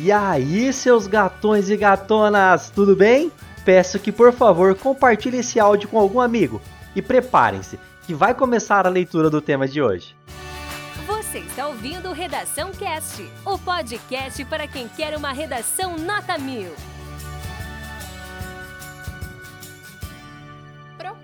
E aí, seus gatões e gatonas, tudo bem? Peço que por favor compartilhe esse áudio com algum amigo e preparem-se, que vai começar a leitura do tema de hoje. Você está ouvindo Redação Cast, o podcast para quem quer uma redação nota mil.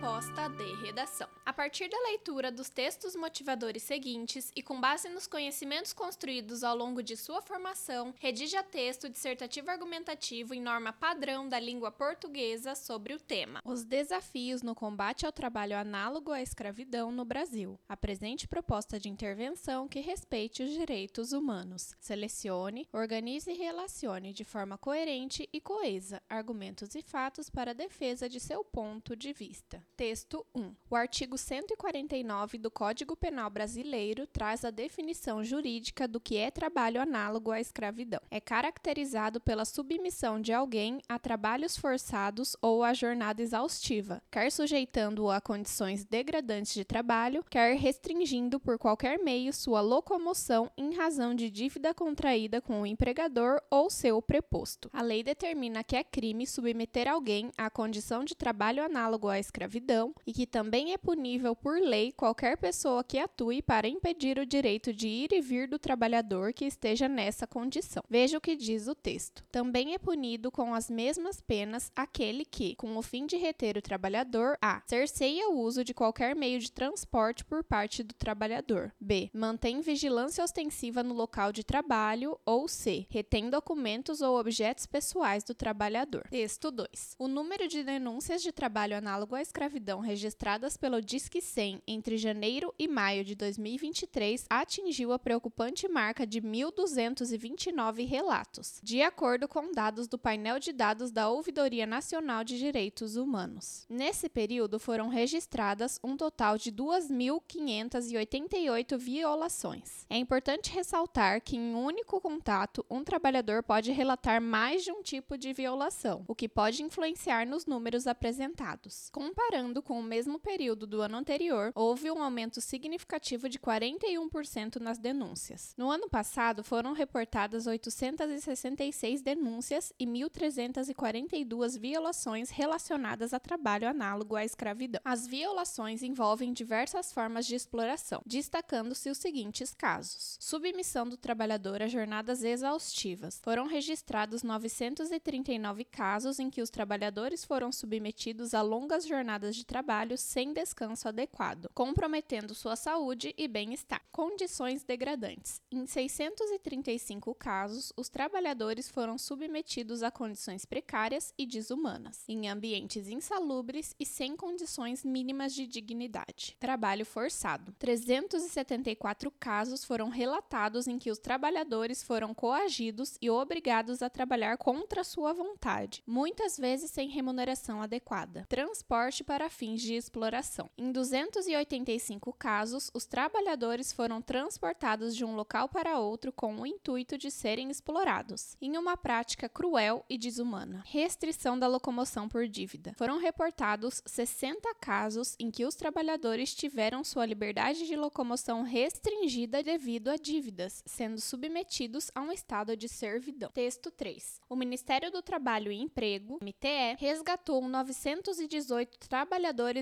Proposta de redação. A partir da leitura dos textos motivadores seguintes e com base nos conhecimentos construídos ao longo de sua formação, redija texto dissertativo argumentativo em norma padrão da língua portuguesa sobre o tema: Os desafios no combate ao trabalho análogo à escravidão no Brasil. Apresente proposta de intervenção que respeite os direitos humanos. Selecione, organize e relacione de forma coerente e coesa argumentos e fatos para defesa de seu ponto de vista. Texto 1. O artigo 149 do Código Penal Brasileiro traz a definição jurídica do que é trabalho análogo à escravidão. É caracterizado pela submissão de alguém a trabalhos forçados ou a jornada exaustiva, quer sujeitando-o a condições degradantes de trabalho, quer restringindo por qualquer meio sua locomoção em razão de dívida contraída com o empregador ou seu preposto. A lei determina que é crime submeter alguém à condição de trabalho análogo à escravidão e que também é punível por lei qualquer pessoa que atue para impedir o direito de ir e vir do trabalhador que esteja nessa condição. Veja o que diz o texto. Também é punido com as mesmas penas aquele que, com o fim de reter o trabalhador, a. cerceia o uso de qualquer meio de transporte por parte do trabalhador, b. mantém vigilância ostensiva no local de trabalho, ou c. retém documentos ou objetos pessoais do trabalhador. Texto 2. O número de denúncias de trabalho análogo à escravidão registradas pelo Disque 100 entre janeiro e maio de 2023 atingiu a preocupante marca de 1.229 relatos, de acordo com dados do painel de dados da Ouvidoria Nacional de Direitos Humanos. Nesse período foram registradas um total de 2.588 violações. É importante ressaltar que em um único contato, um trabalhador pode relatar mais de um tipo de violação, o que pode influenciar nos números apresentados. Comparando com o mesmo período do ano ano anterior, houve um aumento significativo de 41% nas denúncias. No ano passado, foram reportadas 866 denúncias e 1.342 violações relacionadas a trabalho análogo à escravidão. As violações envolvem diversas formas de exploração, destacando-se os seguintes casos: submissão do trabalhador a jornadas exaustivas. Foram registrados 939 casos em que os trabalhadores foram submetidos a longas jornadas de trabalho sem descanso descanso adequado, comprometendo sua saúde e bem-estar. Condições degradantes. Em 635 casos, os trabalhadores foram submetidos a condições precárias e desumanas, em ambientes insalubres e sem condições mínimas de dignidade. Trabalho forçado. 374 casos foram relatados em que os trabalhadores foram coagidos e obrigados a trabalhar contra sua vontade, muitas vezes sem remuneração adequada. Transporte para fins de exploração. Em 285 casos, os trabalhadores foram transportados de um local para outro com o intuito de serem explorados, em uma prática cruel e desumana. Restrição da locomoção por dívida. Foram reportados 60 casos em que os trabalhadores tiveram sua liberdade de locomoção restringida devido a dívidas, sendo submetidos a um estado de servidão. Texto 3. O Ministério do Trabalho e Emprego, MTE, resgatou 918 trabalhadores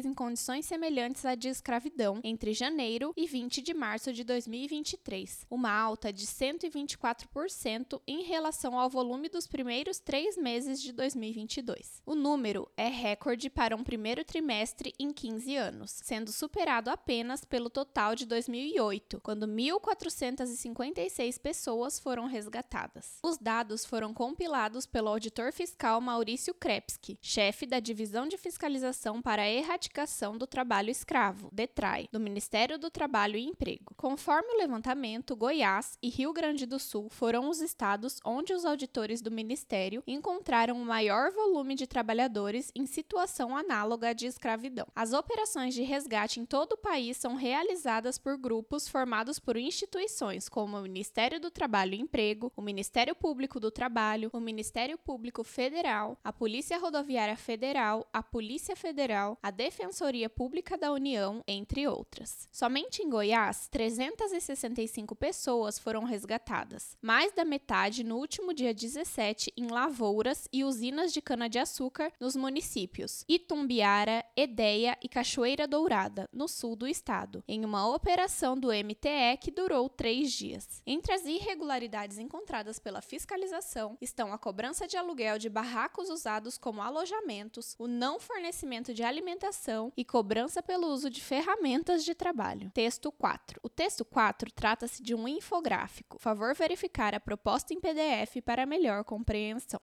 em condições semelhantes à de escravidão entre janeiro e 20 de março de 2023, uma alta de 124% em relação ao volume dos primeiros três meses de 2022. O número é recorde para um primeiro trimestre em 15 anos, sendo superado apenas pelo total de 2008, quando 1.456 pessoas foram resgatadas. Os dados foram compilados pelo auditor fiscal Maurício Krepski, chefe da Divisão de Fiscalização para a Erradicação do Trabalho Trabalho Escravo, DETRAI, do Ministério do Trabalho e Emprego. Conforme o levantamento, Goiás e Rio Grande do Sul foram os estados onde os auditores do Ministério encontraram o maior volume de trabalhadores em situação análoga de escravidão. As operações de resgate em todo o país são realizadas por grupos formados por instituições como o Ministério do Trabalho e Emprego, o Ministério Público do Trabalho, o Ministério Público Federal, a Polícia Rodoviária Federal, a Polícia Federal, a Defensoria Pública da União, entre outras. Somente em Goiás, 365 pessoas foram resgatadas, mais da metade no último dia 17 em lavouras e usinas de cana-de-açúcar nos municípios Itumbiara, Edeia e Cachoeira Dourada, no sul do estado, em uma operação do MTE que durou três dias. Entre as irregularidades encontradas pela fiscalização estão a cobrança de aluguel de barracos usados como alojamentos, o não fornecimento de alimentação e cobrança pelo uso de ferramentas de trabalho. Texto 4. O texto 4 trata-se de um infográfico. Favor verificar a proposta em PDF para melhor compreensão.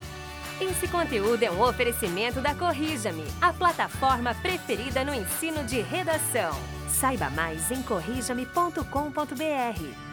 Esse conteúdo é um oferecimento da Corrija-me, a plataforma preferida no ensino de redação. Saiba mais em corrijame.com.br.